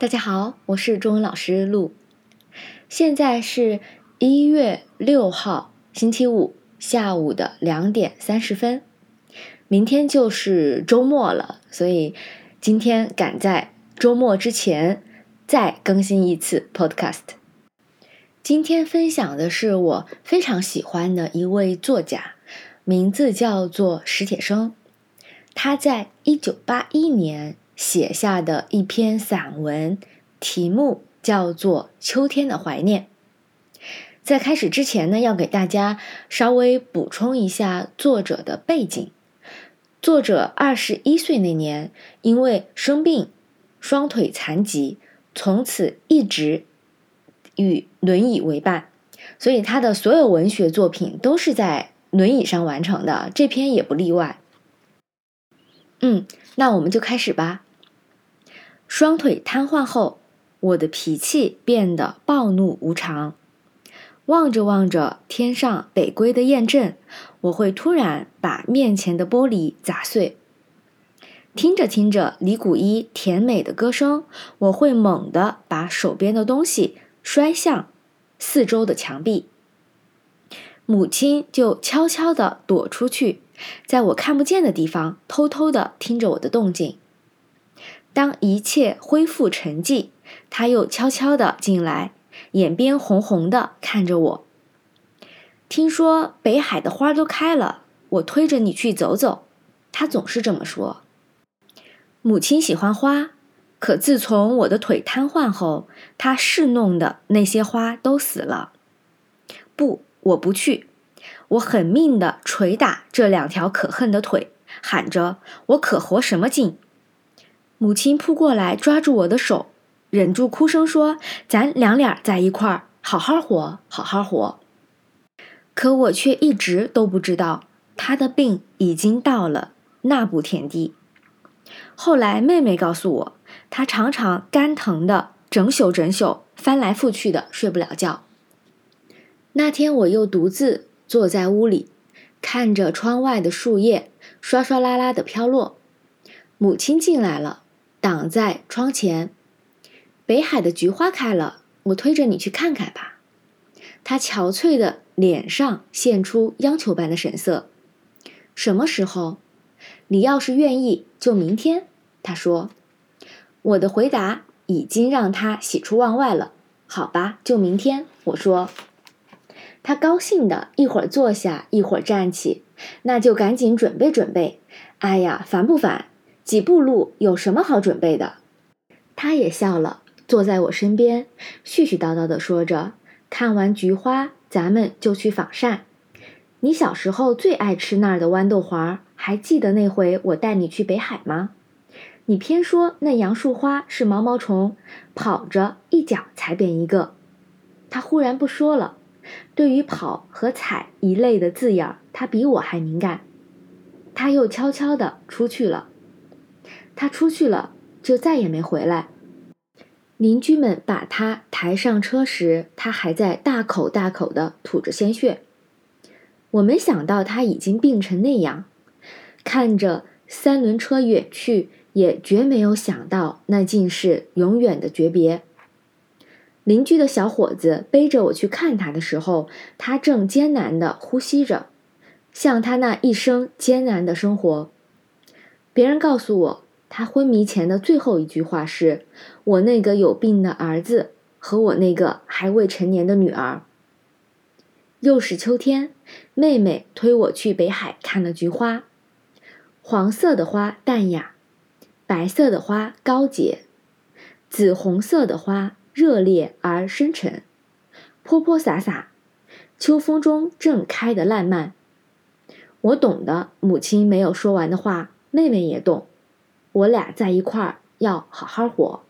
大家好，我是中文老师陆。现在是一月六号星期五下午的两点三十分，明天就是周末了，所以今天赶在周末之前再更新一次 Podcast。今天分享的是我非常喜欢的一位作家，名字叫做史铁生，他在一九八一年。写下的一篇散文，题目叫做《秋天的怀念》。在开始之前呢，要给大家稍微补充一下作者的背景。作者二十一岁那年，因为生病，双腿残疾，从此一直与轮椅为伴，所以他的所有文学作品都是在轮椅上完成的，这篇也不例外。嗯，那我们就开始吧。双腿瘫痪后，我的脾气变得暴怒无常。望着望着天上北归的雁阵，我会突然把面前的玻璃砸碎。听着听着李谷一甜美的歌声，我会猛地把手边的东西摔向四周的墙壁。母亲就悄悄地躲出去，在我看不见的地方偷偷地听着我的动静。当一切恢复沉寂，他又悄悄地进来，眼边红红的看着我。听说北海的花都开了，我推着你去走走。他总是这么说。母亲喜欢花，可自从我的腿瘫痪后，她侍弄的那些花都死了。不，我不去。我狠命地捶打这两条可恨的腿，喊着：“我可活什么劲？”母亲扑过来，抓住我的手，忍住哭声说：“咱两俩在一块儿，好好活，好好活。”可我却一直都不知道，她的病已经到了那步田地。后来妹妹告诉我，她常常肝疼的整宿整宿，翻来覆去的睡不了觉。那天我又独自坐在屋里，看着窗外的树叶刷刷啦啦的飘落。母亲进来了。挡在窗前，北海的菊花开了，我推着你去看看吧。他憔悴的脸上现出央求般的神色。什么时候？你要是愿意，就明天。他说。我的回答已经让他喜出望外了。好吧，就明天。我说。他高兴的一会儿坐下，一会儿站起。那就赶紧准备准备。哎呀，烦不烦？几步路有什么好准备的？他也笑了，坐在我身边，絮絮叨叨地说着：“看完菊花，咱们就去仿膳。你小时候最爱吃那儿的豌豆黄，还记得那回我带你去北海吗？你偏说那杨树花是毛毛虫，跑着一脚踩扁一个。”他忽然不说了，对于“跑”和“踩”一类的字眼，他比我还敏感。他又悄悄地出去了。他出去了，就再也没回来。邻居们把他抬上车时，他还在大口大口的吐着鲜血。我没想到他已经病成那样，看着三轮车远去，也绝没有想到那竟是永远的诀别。邻居的小伙子背着我去看他的时候，他正艰难的呼吸着，像他那一生艰难的生活。别人告诉我。他昏迷前的最后一句话是：“我那个有病的儿子和我那个还未成年的女儿。”又是秋天，妹妹推我去北海看了菊花。黄色的花淡雅，白色的花高洁，紫红色的花热烈而深沉，泼泼洒洒，秋风中正开得烂漫。我懂得母亲没有说完的话，妹妹也懂。我俩在一块儿要好好活。